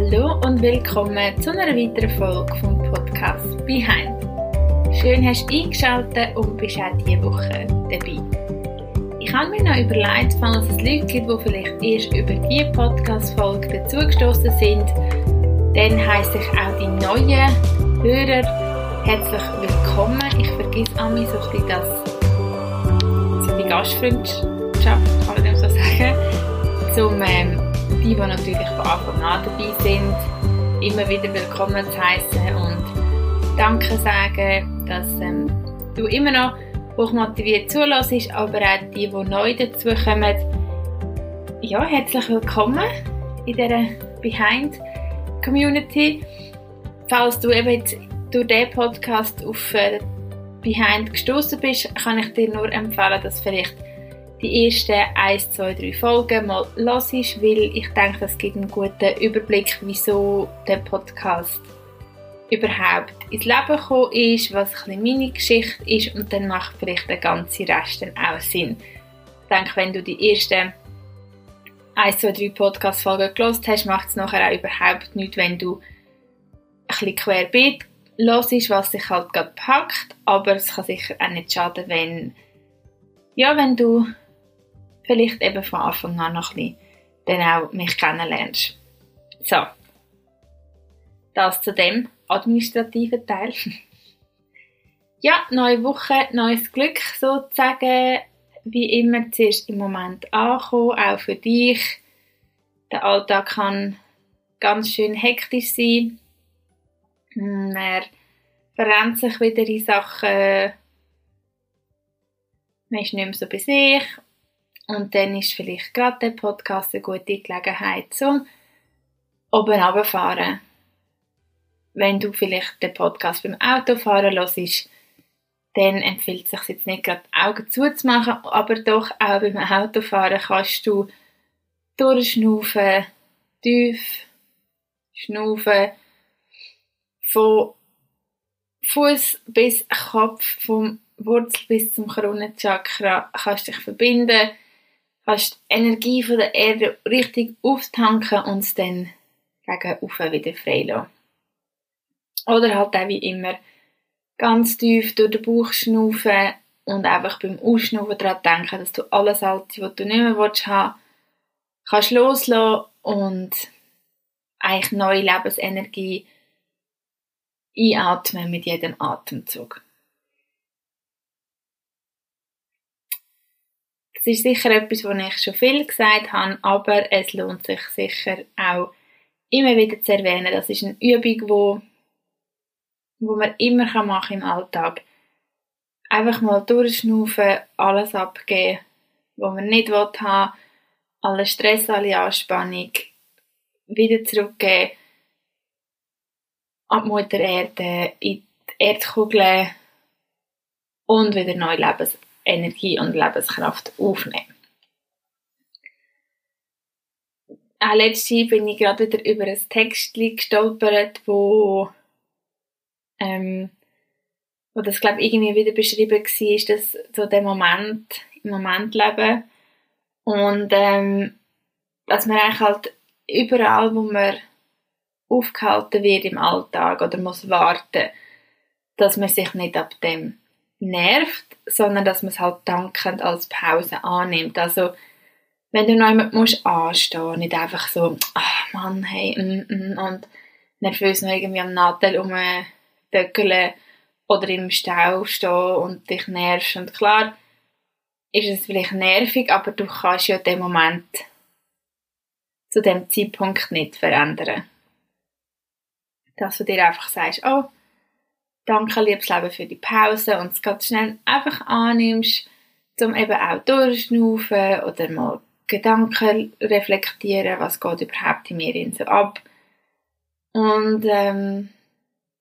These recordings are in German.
Hallo und willkommen zu einer weiteren Folge vom Podcast Behind. Schön hast du eingeschaltet und bist auch diese Woche dabei. Ich habe mir noch überlegt, falls es Leute gibt, die vielleicht erst über diese Podcast-Folge dazugestoßen sind, dann heisse ich auch die neuen Hörer herzlich willkommen. Ich vergesse einmal so ein bisschen das, so die Gastfreundschaft, kann man dem so sagen, zum ähm, die, die natürlich von Anfang an dabei sind, immer wieder willkommen zu heißen und Danke sagen, dass ähm, du immer noch hochmotiviert zulässt, aber auch die, die neu dazukommen. Ja, herzlich willkommen in dieser Behind Community. Falls du eben jetzt durch diesen Podcast auf äh, Behind gestoßen bist, kann ich dir nur empfehlen, dass vielleicht die ersten 1, 2, 3 Folgen mal hörst, weil ich denke, das gibt einen guten Überblick, wieso der Podcast überhaupt ins Leben gekommen ist, was ein meine Geschichte ist und dann macht vielleicht der ganze Rest dann auch Sinn. Ich denke, wenn du die ersten 1, 2, 3 Podcast-Folgen gelost hast, macht es nachher auch überhaupt nichts, wenn du ein bisschen querbeet hörst, was dich halt gerade packt, aber es kann sicher auch nicht schaden, wenn ja, wenn du vielleicht eben von Anfang an noch ein dann auch mich kennenlernst. So. Das zu dem administrativen Teil. ja, neue Woche, neues Glück sozusagen. Wie immer zuerst im Moment ankommen, auch für dich. Der Alltag kann ganz schön hektisch sein. Man verrennt sich wieder in Sachen, man ist nicht mehr so bei sich und dann ist vielleicht gerade der Podcast eine gute Gelegenheit zum oben runterfahren. Wenn du vielleicht den Podcast beim Autofahren hörst, dann empfiehlt es sich jetzt nicht gerade die Augen zuzumachen, aber doch auch beim Autofahren kannst du durchschnaufen, tief schnaufen, von Fuß bis Kopf, vom Wurzel bis zum Kronenchakra kannst du dich verbinden kannst die Energie von der Erde richtig auftanken und es dann gegen Ufer wieder freilassen. Oder halt auch wie immer ganz tief durch den Bauch schnaufen und einfach beim Ausschnaufen daran denken, dass du alles Alte, was du nicht mehr willst, haben kannst loslassen und eigentlich neue Lebensenergie einatmen mit jedem Atemzug. Das ist sicher etwas, was ich schon viel gesagt habe, aber es lohnt sich sicher auch immer wieder zu erwähnen. Das ist eine Übung, wo, wo man immer machen kann im Alltag. Einfach mal durchschnaufen, alles abgeben, was man nicht haben will, alle Stress, alle Anspannung wieder zurückgeben an die Mutter Erde, in die Erdkugel und wieder neu Lebens Energie und Lebenskraft aufnehmen. Auch letztens bin ich gerade wieder über ein Text gestolpert, wo, ähm, wo das, glaube ich, irgendwie wieder beschrieben war, dass so der Moment, im Moment leben und ähm, dass man eigentlich halt überall, wo man aufgehalten wird im Alltag oder muss warten, dass man sich nicht ab dem nervt, sondern dass man es halt dankend als Pause annimmt. Also, wenn du noch jemand musst anstehen, nicht einfach so, ach Mann, hey, mm, mm, und nervös noch irgendwie am Nadel rumdöckeln oder im Stau stehen und dich nervst. Und klar, ist es vielleicht nervig, aber du kannst ja den Moment zu dem Zeitpunkt nicht verändern. Dass du dir einfach sagst, oh, Danke, liebes Leben, für die Pause und es ganz schnell einfach annimmst, um eben auch durchschnaufen oder mal Gedanken reflektieren, was geht überhaupt in mir so ab. Und ähm,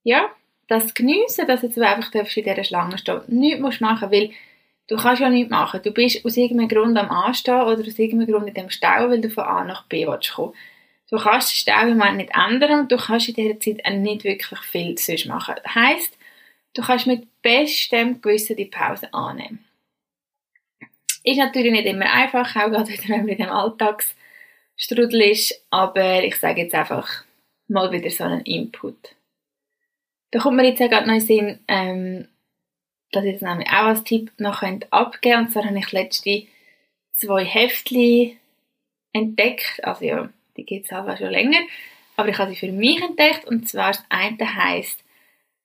ja, das geniessen, dass du einfach in dieser Schlange stehen Nichts musst machen, weil du kannst ja nichts machen. Du bist aus irgendeinem Grund am Anstehen oder aus irgendeinem Grund in dem Stau, weil du von A nach B willst kommen. Du kannst den Moment nicht ändern und du kannst in dieser Zeit auch nicht wirklich viel sonst machen. Das heisst, du kannst mit bestem Gewissen die Pause annehmen. Ist natürlich nicht immer einfach, auch gerade wenn man in dem Alltagsstrudel ist, aber ich sage jetzt einfach, mal wieder so einen Input. Da kommt mir jetzt ja gerade noch in Sinn, ähm, dass ich das nämlich auch als Tipp noch abgeben könnte. Und zwar habe ich letzte zwei Heftchen entdeckt. Also ja, die gibt es auch schon länger. Aber ich habe sie für mich entdeckt. Und zwar das eine heisst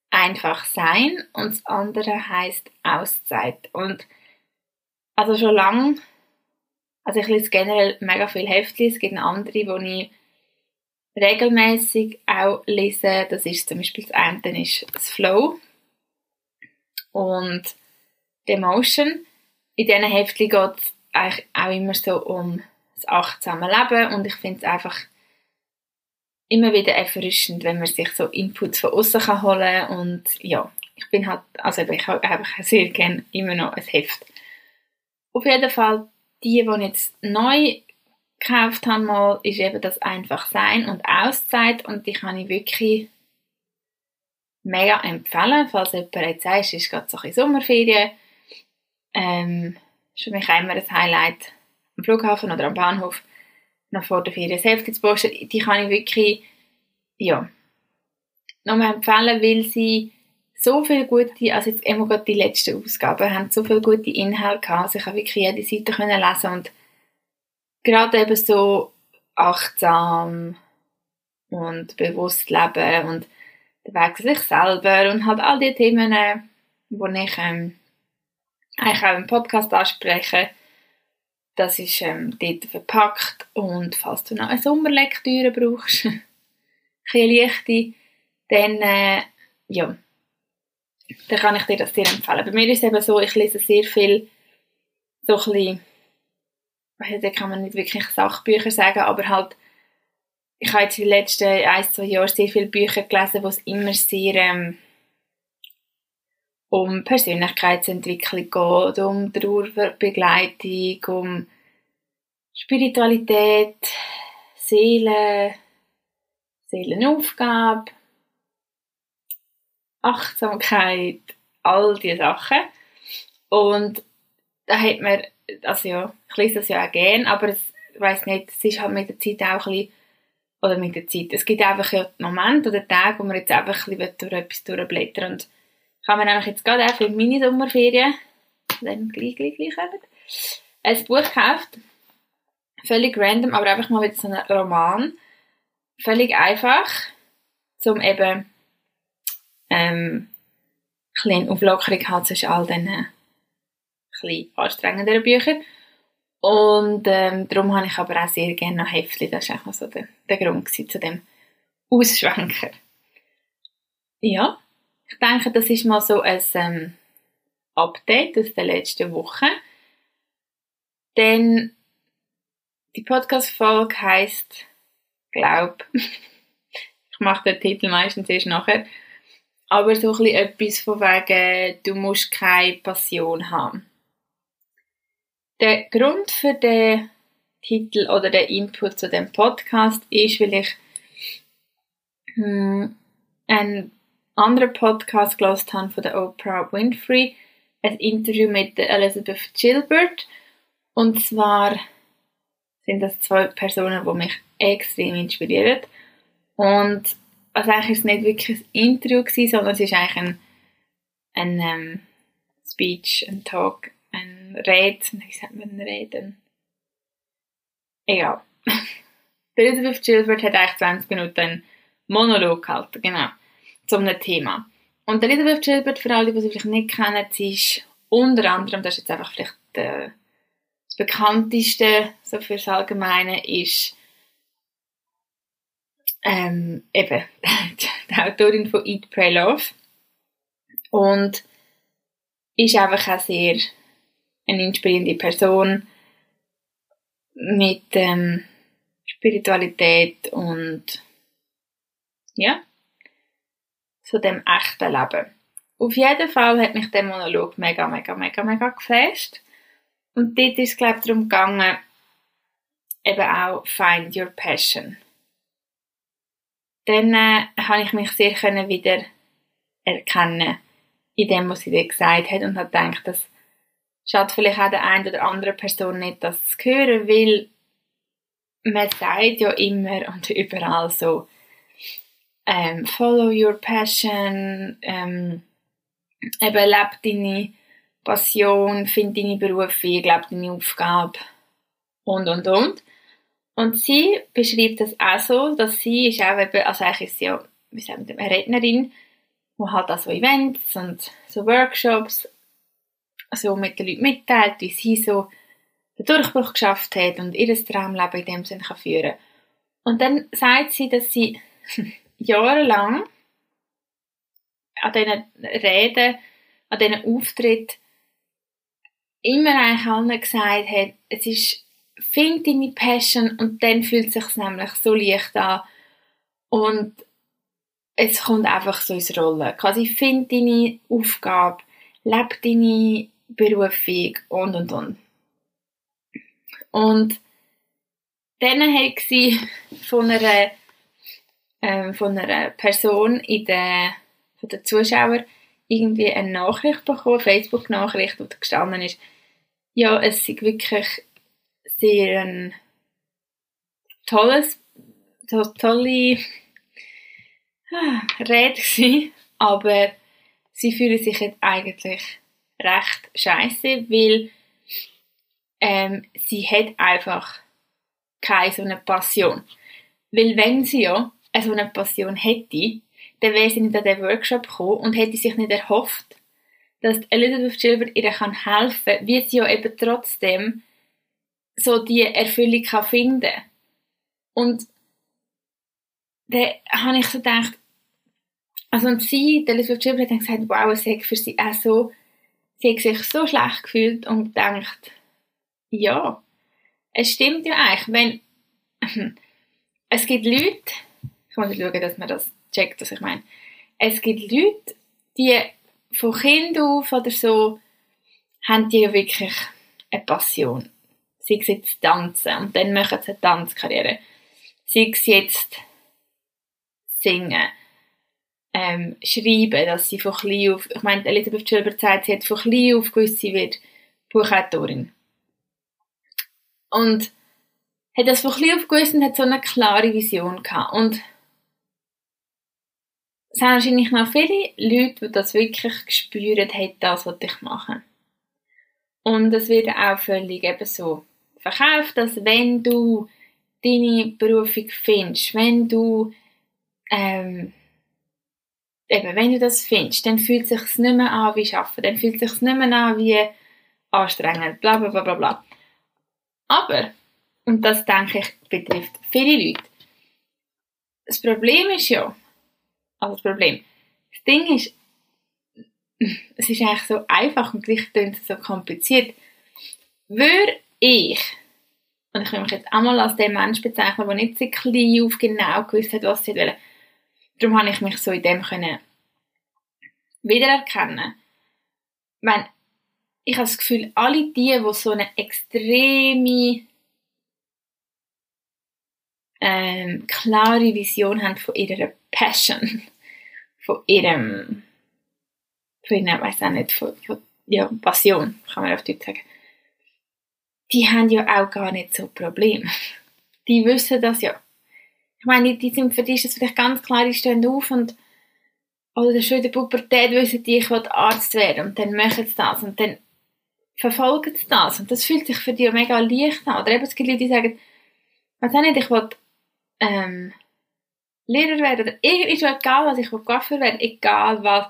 einfach sein und das andere heisst Auszeit. Und also schon lange, also ich lese generell mega viel Heftchen. Es gibt andere, die ich regelmäßig auch lese. Das ist zum Beispiel das eine ist das Flow und die Emotion. In diesen Heftchen geht es eigentlich auch immer so um das achtsame Leben und ich finde es einfach immer wieder erfrischend, wenn man sich so Inputs von außen kann holen und ja, ich bin halt, also ich habe einfach sehr gerne immer noch ein Heft. Auf jeden Fall, die, die ich jetzt neu gekauft habe, mal, ist eben das einfach Sein und Auszeit und die kann ich wirklich mega empfehlen, falls jemand jetzt sagt, es ist gerade so ein Sommerferien. Ähm, ist für mich immer ein Highlight am Flughafen oder am Bahnhof noch vor der Ferien. Hälfte zu posten. Die kann ich wirklich, ja, nochmal empfehlen, weil sie so viele gute, also jetzt immer gerade die letzten Ausgaben, haben so viele gute Inhalte gehabt, also ich habe wirklich jede Seite können lesen und gerade eben so achtsam und bewusst leben und der Weg zu sich selber und halt all die Themen, die ich ähm, eigentlich auch im Podcast anspreche, das ist ähm, dort verpackt und falls du noch eine Sommerlektüre brauchst, ein leichte, dann äh, ja, dann kann ich dir das dir empfehlen. Bei mir ist es eben so, ich lese sehr viel so ein bisschen, da kann man nicht wirklich Sachbücher sagen, aber halt ich habe jetzt in den letzten ein, zwei Jahren sehr viele Bücher gelesen, wo es immer sehr ähm, um Persönlichkeitsentwicklung geht, um Trauerbegleitung, um Spiritualität, Seele, Seelenaufgabe, Achtsamkeit, all diese Sachen. Und da hat man, also ja, ich lese das ja auch gerne, aber es, ich weiss nicht, es ist halt mit der Zeit auch ein bisschen oder mit der Zeit. Es gibt einfach ja Momente oder Tage, wo man jetzt einfach ein bisschen durch etwas durchblättern und habe mir nämlich jetzt gerade auch für meine Sommerferien, dann gleich, gleich, gleich kommen, ein Buch gekauft. Völlig random, aber einfach mal wieder so ein Roman. Völlig einfach, um eben ähm, ein Auflockerung halt zwischen all diesen bisschen anstrengenderen Büchern. Und ähm, darum habe ich aber auch sehr gerne noch Heftchen. Das war auch so der, der Grund zu dem Ausschwenker. Ja, ich denke, das ist mal so ein ähm, Update aus der letzten Woche. Denn die Podcast-Folge heisst Glaub. ich mache den Titel meistens erst nachher. Aber so ein bisschen etwas von wegen, du musst keine Passion haben. Der Grund für den Titel oder den Input zu dem Podcast ist, weil ich hm, einen anderen Podcast gelesen habe von der Oprah Winfrey, ein Interview mit der Elizabeth Gilbert. Und zwar sind das zwei Personen, die mich extrem inspirieren. Und also eigentlich ist es nicht wirklich ein Interview gewesen, sondern es ist eigentlich ein, ein ähm, Speech, ein Talk ein Red, wie sagt man Reden? Egal. Elizabeth Gilbert hat eigentlich 20 Minuten einen Monolog gehalten, genau, zu einem Thema. Und Elizabeth Gilbert, für alle, die sie vielleicht nicht kennen, sie ist unter anderem, das ist jetzt einfach vielleicht äh, das bekannteste, so für das Allgemeine, ist ähm, eben die Autorin von Eat, Pray, Love. Und ist einfach auch sehr eine inspirierende Person mit ähm, Spiritualität und ja, so dem echten Leben. Auf jeden Fall hat mich der Monolog mega, mega, mega, mega geflasht. Und dort ist es, glaube ich, darum gegangen, eben auch Find Your Passion. Dann äh, habe ich mich sehr können wieder erkennen in dem, was sie dir gesagt hat und habe gedacht, dass schadet vielleicht auch der einen oder anderen Person nicht, das zu hören, weil man sagt ja immer und überall so, ähm, follow your passion, ähm, eben lebe deine Passion, find deine Berufung, lebe deine Aufgabe und, und, und. Und sie beschreibt das auch so, dass sie ist auch eben, also eigentlich ist sie ja, wie sagen wir, eine Rednerin, die halt auch so Events und so Workshops so mit den Leuten mitteilt, wie sie so den Durchbruch geschafft hat und ihr Traumleben in dem Sinne kann führen Und dann sagt sie, dass sie jahrelang an diesen Reden, an diesen Auftritten immer eigentlich allen gesagt hat, es ist, find deine Passion und dann fühlt es sich nämlich so leicht an und es kommt einfach so ins Rollen. Quasi find deine Aufgabe, lebe deine Berufung und und und. Und dann hat sie von einer, äh, von einer Person in der, von den Zuschauern irgendwie eine Nachricht bekommen, Facebook-Nachricht, wo gestanden ist, ja, es ist wirklich sehr ein tolles, so tolle ah, Rede gewesen, aber sie fühlen sich jetzt eigentlich recht scheiße, weil ähm, sie hat einfach keine so eine Passion. Weil wenn sie ja so eine Passion hätte, dann wäre sie nicht an den Workshop gekommen und hätte sich nicht erhofft, dass Elizabeth Gilbert ihr kann helfen kann, wie sie ja eben trotzdem so die Erfüllung kann finden Und dann habe ich so gedacht, also und sie, Elizabeth Gilbert, hat dann gesagt, wow, es hat für sie auch so, sie hat sich so schlecht gefühlt und gedacht, ja, es stimmt ja eigentlich, wenn es gibt Leute, ich muss schauen, dass man das checkt, was ich meine, es gibt Leute, die von Kind auf oder so, haben die ja wirklich eine Passion. Sei es jetzt tanzen und dann machen sie eine Tanzkarriere. Sei es jetzt singen, ähm, schreiben, dass sie von klein auf, ich meine, Elisabeth Schilber sagt, sie hat von klein auf gewusst, sie wird Buchautorin. Und hat das von klein auf gewusst und hat so eine klare Vision gehabt. Und es sind wahrscheinlich noch viele Leute, die das wirklich gespürt haben, das, was ich mache. Und es wird auch völlig eben so verkauft, dass wenn du deine Berufung findest, wenn du ähm, eben, wenn du das findest, dann fühlt es sich nicht mehr an wie Arbeiten, dann fühlt es sich nicht mehr an wie anstrengend, bla bla bla bla bla. Aber, und das denke ich betrifft viele Leute, das Problem ist ja, also das Problem, das Ding ist, es ist eigentlich so einfach und gleich klingt es so kompliziert. Würde ich, und ich will mich jetzt einmal als den Mensch bezeichnen, der nicht so klein auf genau gewusst hat, was sie wollen, darum habe ich mich so in dem können wiedererkennen. Ich ich habe das Gefühl, alle die, die so eine extreme ähm, klare Vision haben von ihrer Passion, von ihrem, von ihrer, weiß auch nicht, von, von ja, Passion, kann man auf Deutsch sagen, die haben ja auch gar nicht so Probleme. Die wissen das ja. Ich meine, die sind, für die ist es vielleicht ganz klar, die stehen auf und oder schon in der Pubertät wissen die, ich will Arzt werden und dann machen sie das und dann verfolgen sie das und das fühlt sich für die mega leicht an. Oder eben es gibt Leute, die sagen, was auch nicht, ich will ähm, Lehrer werden oder ist schon egal was, ich will Coiffeur werden, egal was.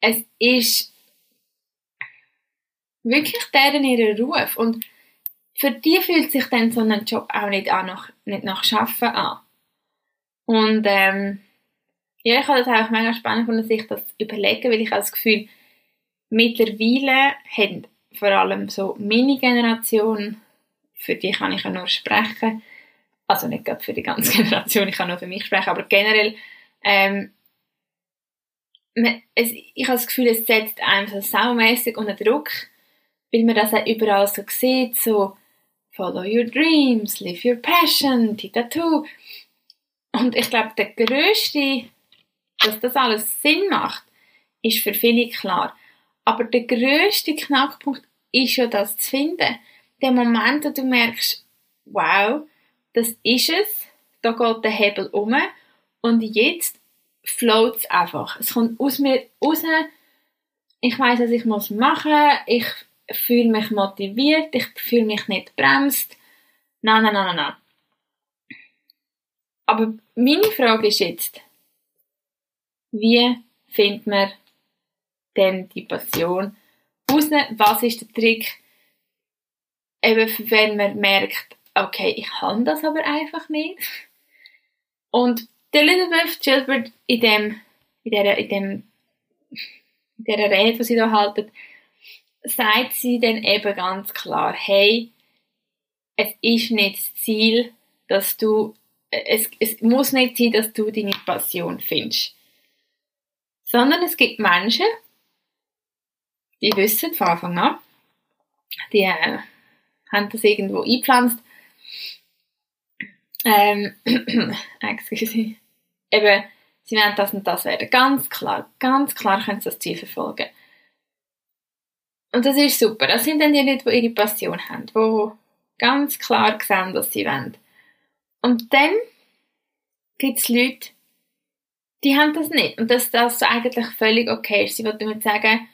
Es ist wirklich deren ihren Ruf und für die fühlt sich dann so ein Job auch nicht, an nach, nicht nach Schaffen an. Und ähm, ja, ich habe das auch mega spannend von sich das überlegen, weil ich habe das Gefühl, mittlerweile haben vor allem so meine Generation, für die kann ich ja nur sprechen, also nicht gerade für die ganze Generation, ich kann nur für mich sprechen, aber generell, ähm, es, ich habe das Gefühl, es setzt einem so saumässig unter Druck, weil man das auch überall so sieht, so follow your dreams, live your passion, titatu. Und ich glaube, der grösste, dass das alles Sinn macht, ist für viele klar. Aber der grösste Knackpunkt ist ja das zu finden. Der Moment, wo du merkst, wow, das ist es, da geht der Hebel um Und jetzt float es einfach. Es kommt aus mir raus. Ich weiß, was ich muss machen. Ich fühle mich motiviert. Ich fühle mich nicht bremst. Nein, nein, nein, nein, nein. Aber meine Frage ist jetzt, wie findet man denn die Passion raus? Was ist der Trick, eben wenn man merkt, okay, ich kann das aber einfach nicht. Und der Elizabeth Gilbert in dem, in der, in dem, in der Rede, die sie da halten, sagt sie dann eben ganz klar, hey, es ist nicht das Ziel, dass du, es, es muss nicht sein, dass du deine Passion findest. Sondern es gibt Menschen, die wissen von Anfang an, die äh, haben das irgendwo eingepflanzt. Ähm, excuse. Eben, sie wollen das und das werden. Ganz klar, ganz klar können sie das Ziel verfolgen. Und das ist super. Das sind dann die Leute, die ihre Passion haben, die ganz klar sehen, was sie wollen. Und dann gibt es Leute, die haben das nicht. Und dass das eigentlich völlig okay ist. Sie wollen damit sagen,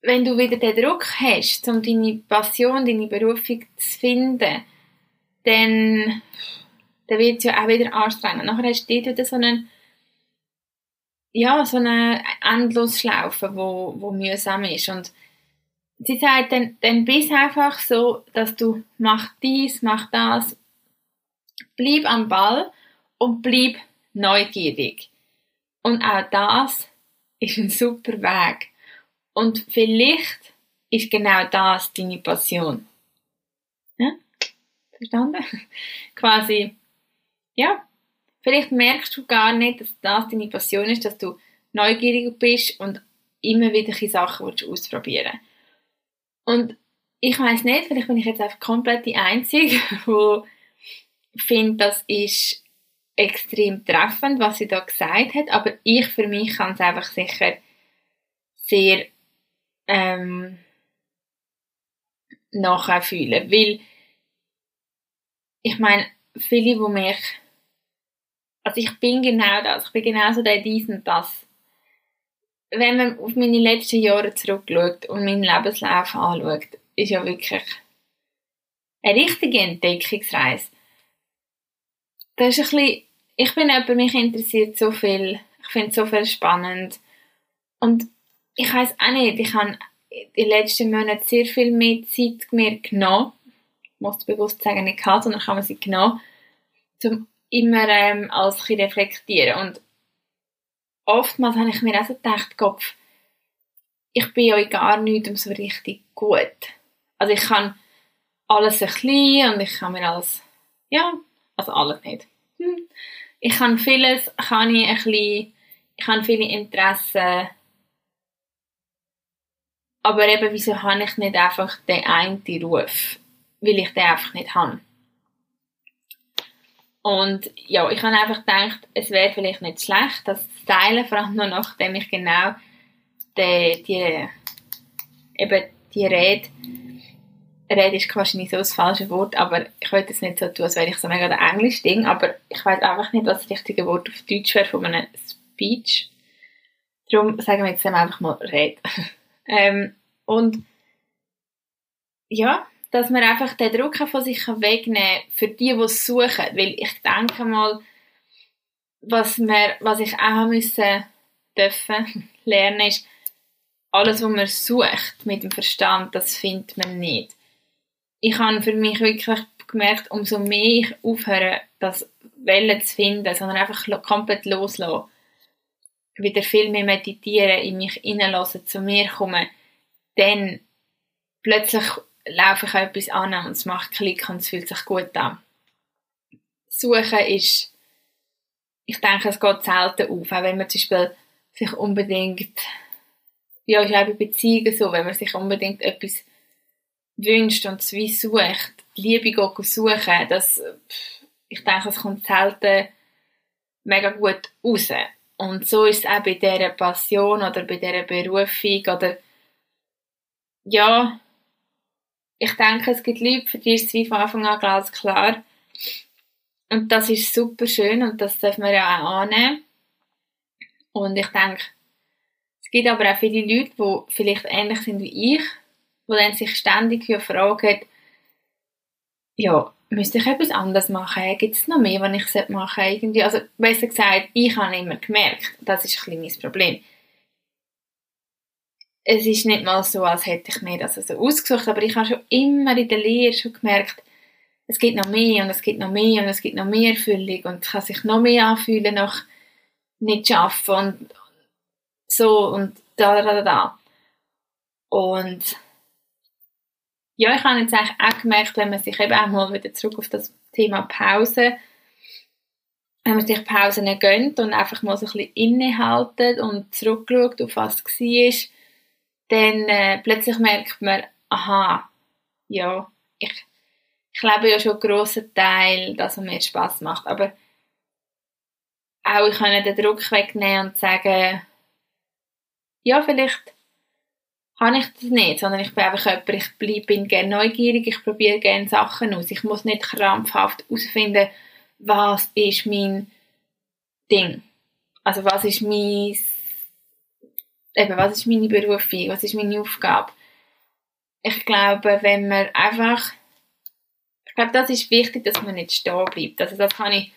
wenn du wieder den Druck hast, um deine Passion, deine Berufung zu finden, dann, dann wird es ja auch wieder anstrengend. Nachher hast du wieder so einen, ja, so eine Endlosschlaufe, wo, wo mühsam ist. Und sie sagt dann, dann bist einfach so, dass du mach dies, mach das, bleib am Ball und bleib neugierig. Und auch das ist ein super Weg. Und vielleicht ist genau das deine Passion. Verstanden? Quasi, ja, vielleicht merkst du gar nicht, dass das deine Passion ist, dass du neugierig bist und immer wieder Sachen ausprobieren Und ich weiß nicht, vielleicht bin ich jetzt einfach komplett die Einzige, die findet, das ist extrem treffend, was sie da gesagt hat, aber ich für mich kann es einfach sicher sehr ähm, nachher fühlen. Weil, ich meine, viele, die mich, also ich bin genau das, ich bin genauso der dies und das. Wenn man auf meine letzten Jahre zurückschaut und meinen Lebenslauf anschaut, ist ja wirklich eine richtige Entdeckungsreise. Das ist ein bisschen, ich bin jemand, mich interessiert so viel, ich finde so viel spannend und ich weiß auch nicht, ich habe in den letzten Monaten sehr viel mehr Zeit mir genommen, muss bewusst sagen, nicht gehabt, sondern ich habe sie genommen, um immer ähm, alles zu reflektieren. Und oftmals habe ich mir auch so gedacht, Kopf, ich bin euch gar nicht so richtig gut. Also ich kann alles ein bisschen und ich kann mir alles, ja, also alles nicht. Hm. Ich kann vieles, kann ich ein bisschen, ich kann viele Interessen aber eben, wieso habe ich nicht einfach den einen Ruf? Weil ich den einfach nicht habe. Und ja, ich habe einfach gedacht, es wäre vielleicht nicht schlecht, das zu teilen, vor allem noch nachdem ich genau die, die, eben die Rede, Rede ist wahrscheinlich so das falsche Wort, aber ich wollte es nicht so tun, als wäre ich so mega der Englisch-Ding, aber ich weiß einfach nicht, was das richtige Wort auf Deutsch wäre von einem Speech. Darum sagen wir jetzt einfach mal Rede. Ähm, und ja, dass man einfach den Druck von sich wegnehmen kann für die, die es suchen. Weil ich denke mal, was, wir, was ich auch müssen dürfen lernen, ist, alles, was man sucht mit dem Verstand, das findet man nicht. Ich habe für mich wirklich gemerkt, umso mehr ich aufhöre, das Wellen zu finden, sondern einfach komplett loslassen, wieder viel mehr meditieren, in mich hineinlassen, zu mir kommen, dann plötzlich laufe ich etwas an und es macht Klick und es fühlt sich gut an. Suchen ist, ich denke, es geht selten auf, auch wenn man zum Beispiel sich unbedingt, ja, ich glaube, Beziehungen so, wenn man sich unbedingt etwas wünscht und es wie sucht, Liebe geht suchen, das, ich denke, es kommt selten mega gut raus. Und so ist es auch bei dieser Passion oder bei dieser Berufung oder ja, ich denke, es gibt Leute, für die ist es wie von Anfang an ganz klar. Und das ist super schön und das darf man ja auch annehmen. Und ich denke, es gibt aber auch viele Leute, die vielleicht ähnlich sind wie ich, die dann sich ständig fragen, ja, müsste ich etwas anderes machen? Gibt es noch mehr, was ich machen sollte? Also besser gesagt, ich habe immer gemerkt, das ist ein bisschen mein Problem. Es ist nicht mal so, als hätte ich mir das so also ausgesucht, aber ich habe schon immer in der Lehre schon gemerkt, es gibt noch mehr und es gibt noch mehr und es gibt noch mehr Erfüllung und es kann sich noch mehr anfühlen nach nicht schaffen und so und da, da, da, da. Und ja, ich habe jetzt eigentlich auch gemerkt, wenn man sich eben auch mal wieder zurück auf das Thema Pause, wenn man sich Pausen gönnt und einfach mal so ein bisschen innehaltet und zurückschaut, auf was war, dann äh, plötzlich merkt man, aha, ja, ich, ich lebe ja schon einen grossen Teil, dass es mir Spass macht, aber auch ich kann den Druck wegnehmen und sagen, ja, vielleicht habe ich das nicht, sondern ich bin einfach jemand, ich bleib, bin gerne neugierig, ich probiere gerne Sachen aus. Ich muss nicht krampfhaft herausfinden, was ist mein Ding. Also was ist mein, eben, was ist meine Berufung, was ist meine Aufgabe. Ich glaube, wenn man einfach, ich glaube, das ist wichtig, dass man nicht stehen bleibt. Also das kann ich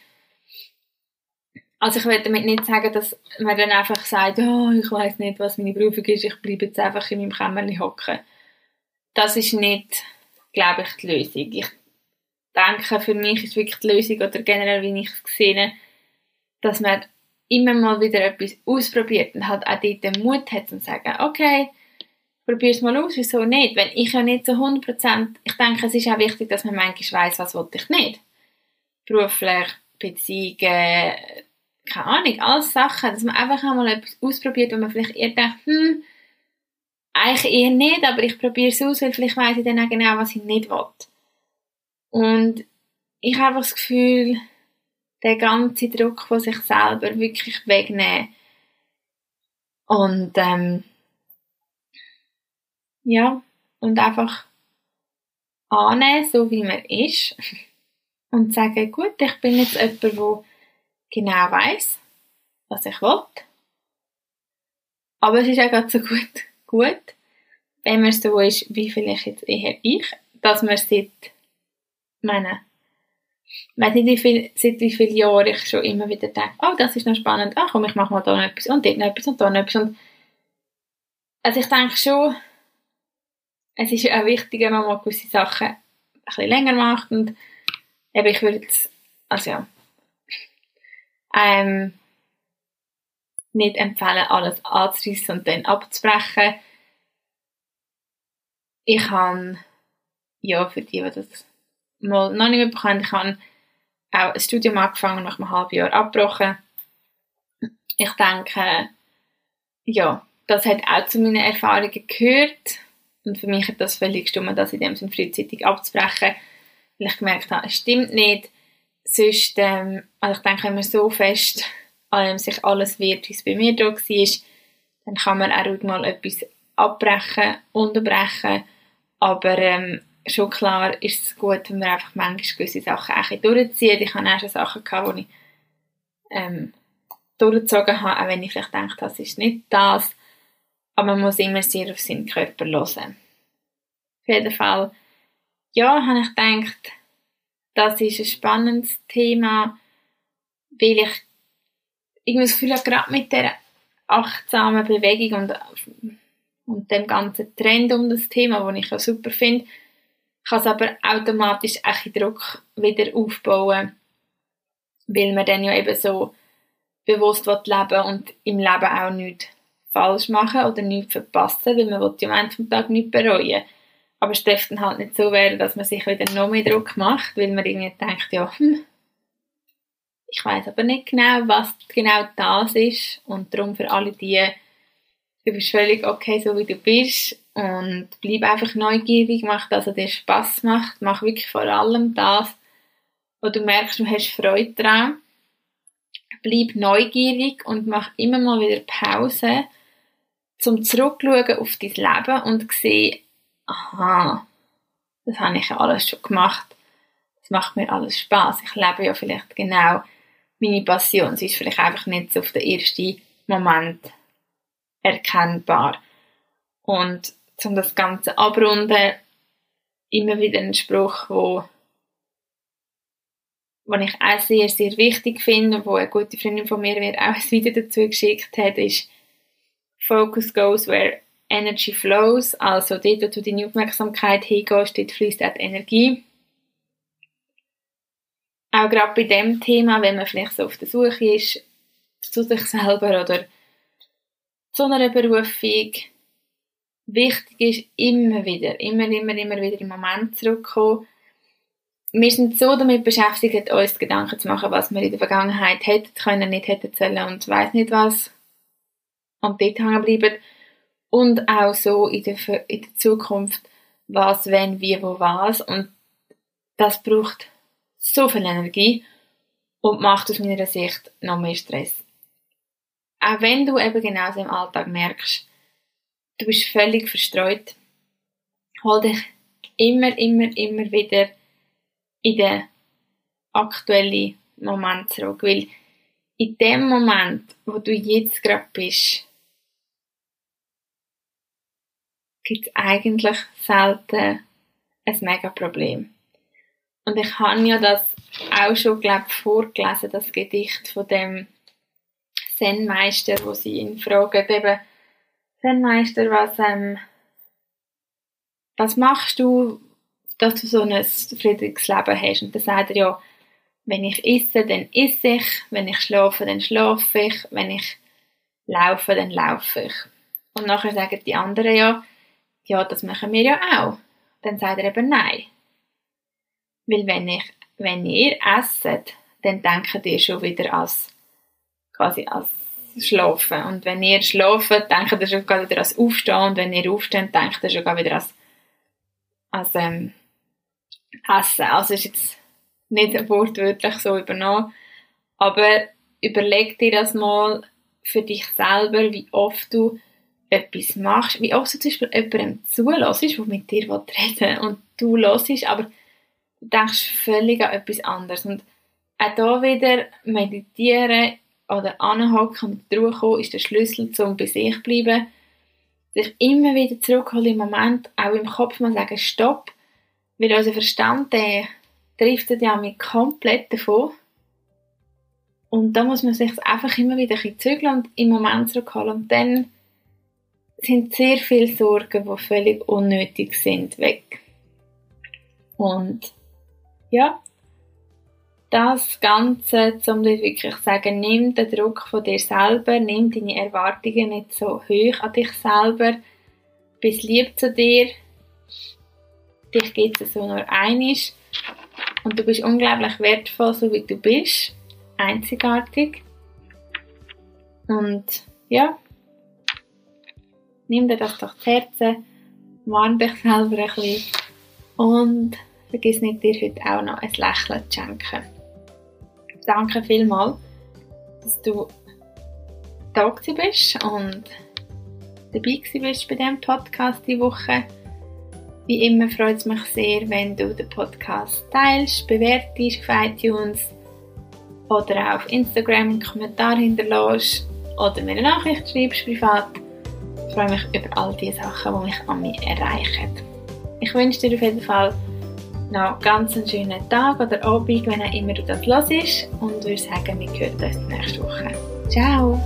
also ich will damit nicht sagen, dass man dann einfach sagt, oh, ich weiß nicht, was meine Berufung ist, ich bleibe jetzt einfach in meinem Kämmerchen hocken. Das ist nicht, glaube ich, die Lösung. Ich denke, für mich ist wirklich die Lösung, oder generell, wie ich es sehe, dass man immer mal wieder etwas ausprobiert und halt auch dort den Mut hat, zu sagen, okay, probier es mal aus, wieso nicht? Wenn ich ja nicht so 100%, ich denke, es ist auch wichtig, dass man manchmal weiss, was will ich nicht. Beruflich, Beziehungen, keine Ahnung, alles Sachen, dass man einfach einmal etwas ausprobiert, wo man vielleicht eher denkt, hm, eigentlich eher nicht, aber ich probiere es aus, weil vielleicht weiß ich dann auch genau, was ich nicht will. Und ich habe einfach das Gefühl, der ganze Druck von sich selber wirklich wegnehmen. Und ähm, ja, und einfach annehmen, so wie man ist. Und sagen, gut, ich bin jetzt jemand, der genau weiß, was ich will. Aber es ist auch gerade so gut, gut, wenn man so ist, wie vielleicht jetzt eher ich, dass man seit, meine, ich weiß nicht, wie viel, seit wie vielen Jahren ich schon immer wieder denke, oh, das ist noch spannend, ach komm, ich mache mal da noch etwas und dort noch etwas und da noch etwas. Und also ich denke schon, es ist auch wichtig, wenn man mal gewisse Sachen ein bisschen länger macht und eben, ich würde jetzt, also ja, ähm, nicht empfehlen, alles anzureissen und dann abzubrechen. Ich habe, ja, für die, die das mal noch nicht bekommen, ich habe auch ein Studium angefangen, nach einem halben Jahr abgebrochen. Ich denke, ja, das hat auch zu meinen Erfahrungen gehört. Und für mich hat das völlig gestimmt, das in dem Sinne frühzeitig abzubrechen, weil ich gemerkt habe, es stimmt nicht sonst, ähm, also ich denke, wenn man so fest an sich alles wird, wie es bei mir da war, dann kann man auch mal etwas abbrechen, unterbrechen, aber ähm, schon klar ist es gut, wenn man einfach manchmal gewisse Sachen auch durchzieht. Ich hatte auch schon Sachen, gehabt, die ich ähm, durchgezogen habe, auch wenn ich vielleicht denke, das ist nicht das, aber man muss immer sehr auf seinen Körper hören. Auf jeden Fall, ja, habe ich gedacht, das ist ein spannendes Thema, weil ich irgendwie das Gefühl habe, gerade mit der achtsamen Bewegung und, und dem ganzen Trend um das Thema, den ich auch super finde, kann es aber automatisch auch Druck wieder aufbauen, weil man dann ja eben so bewusst leben will und im Leben auch nichts falsch machen oder nichts verpassen, weil man ja am Ende des Tages nichts bereuen aber es dann halt nicht so werden, dass man sich wieder noch mehr Druck macht, weil man irgendwie denkt, ja, hm, ich weiß aber nicht genau, was genau das ist. Und darum für alle die, du bist völlig okay, so wie du bist. Und bleib einfach neugierig, mach das, was dir Spass macht. Mach wirklich vor allem das, wo du merkst, du hast Freude dran. Bleib neugierig und mach immer mal wieder Pause, zum zurückschauen auf dein Leben und sehen, aha, das habe ich alles schon gemacht. es macht mir alles Spaß. Ich lebe ja vielleicht genau meine Passion. Sie ist vielleicht einfach nicht so auf den ersten Moment erkennbar. Und um das Ganze abrunden, immer wieder ein Spruch, wo, wo ich auch sehr, sehr wichtig finde, wo eine gute Freundin von mir mir auch ein Video dazu geschickt hat, ist Focus goes where energy flows, also dort, wo du deine Aufmerksamkeit hingehst, dort fließt auch Energie. Auch gerade bei dem Thema, wenn man vielleicht so auf der Suche ist, zu sich selber oder zu einer Berufung, wichtig ist, immer wieder, immer, immer, immer wieder im Moment zurückkommen. Wir sind so damit beschäftigt, uns Gedanken zu machen, was wir in der Vergangenheit hätten können, nicht hätten sollen und weiß nicht was. Und dort hängen bleiben. Und auch so in der, in der Zukunft, was, wenn, wie, wo, was. Und das braucht so viel Energie und macht aus meiner Sicht noch mehr Stress. Auch wenn du eben genauso im Alltag merkst, du bist völlig verstreut. Hol dich immer, immer, immer wieder in den aktuellen Moment zurück. Weil in dem Moment, wo du jetzt gerade bist, gibt es eigentlich selten ein mega Problem. Und ich habe ja das auch schon, glaube ich, vorgelesen, das Gedicht von dem Zen-Meister, wo sie ihn fragen, eben, Zen-Meister, was, ähm, was machst du, dass du so ein friedliches Leben hast? Und dann sagt er ja, wenn ich esse, dann esse ich, wenn ich schlafe, dann schlafe ich, wenn ich laufe, dann laufe ich. Und nachher sagen die anderen ja, ja, das machen wir ja auch. Dann sagt er eben nein. Weil wenn ich, wenn ihr esset, dann denkt ihr schon wieder als, quasi als Schlafen. Und wenn ihr schlaft, denkt ihr schon wieder als Aufstehen. Und wenn ihr aufsteht, denkt ihr schon wieder als, als ähm, Essen. Also ist jetzt nicht wortwörtlich so übernommen. Aber überleg dir das mal für dich selber, wie oft du etwas machst, wie oft du zum Beispiel jemandem zulässt, der mit dir reden will und du hörst, aber du denkst völlig an etwas anderes. Und auch da wieder meditieren oder anhocken und zur Ruhe kommen, ist der Schlüssel zum bei sich bleiben. Sich immer wieder zurückholen im Moment, auch im Kopf mal sagen, stopp, weil unser Verstand, der driftet ja mit komplett davon. Und da muss man sich einfach immer wieder ein bisschen und im Moment zurückholen. Und dann sind sehr viele Sorgen, die völlig unnötig sind, weg. Und ja, das Ganze, um dir wirklich zu sagen, nimm den Druck von dir selber, nimm deine Erwartungen nicht so hoch an dich selber, bist lieb zu dir, dich gibt es so nur einisch. Und du bist unglaublich wertvoll, so wie du bist, einzigartig. Und ja, nimm dir das doch zu Herzen, warn dich selber ein bisschen. Und vergiss nicht, dir heute auch noch ein Lächeln zu schenken. Danke vielmals, dass du da bist und dabei bist bei diesem Podcast die Woche. Wie immer freut es mich sehr, wenn du den Podcast teilst, bewertest auf iTunes oder auf Instagram einen Kommentar hinterlässt oder mir eine Nachricht schreibst privat. Ich freue mich über all die Sachen, die mich an mich erreichen. Ich wünsche dir auf jeden Fall noch ganz einen schönen Tag oder Abend, wenn auch immer du das hörst und würde sagen, wir hören uns nächste Woche. Ciao!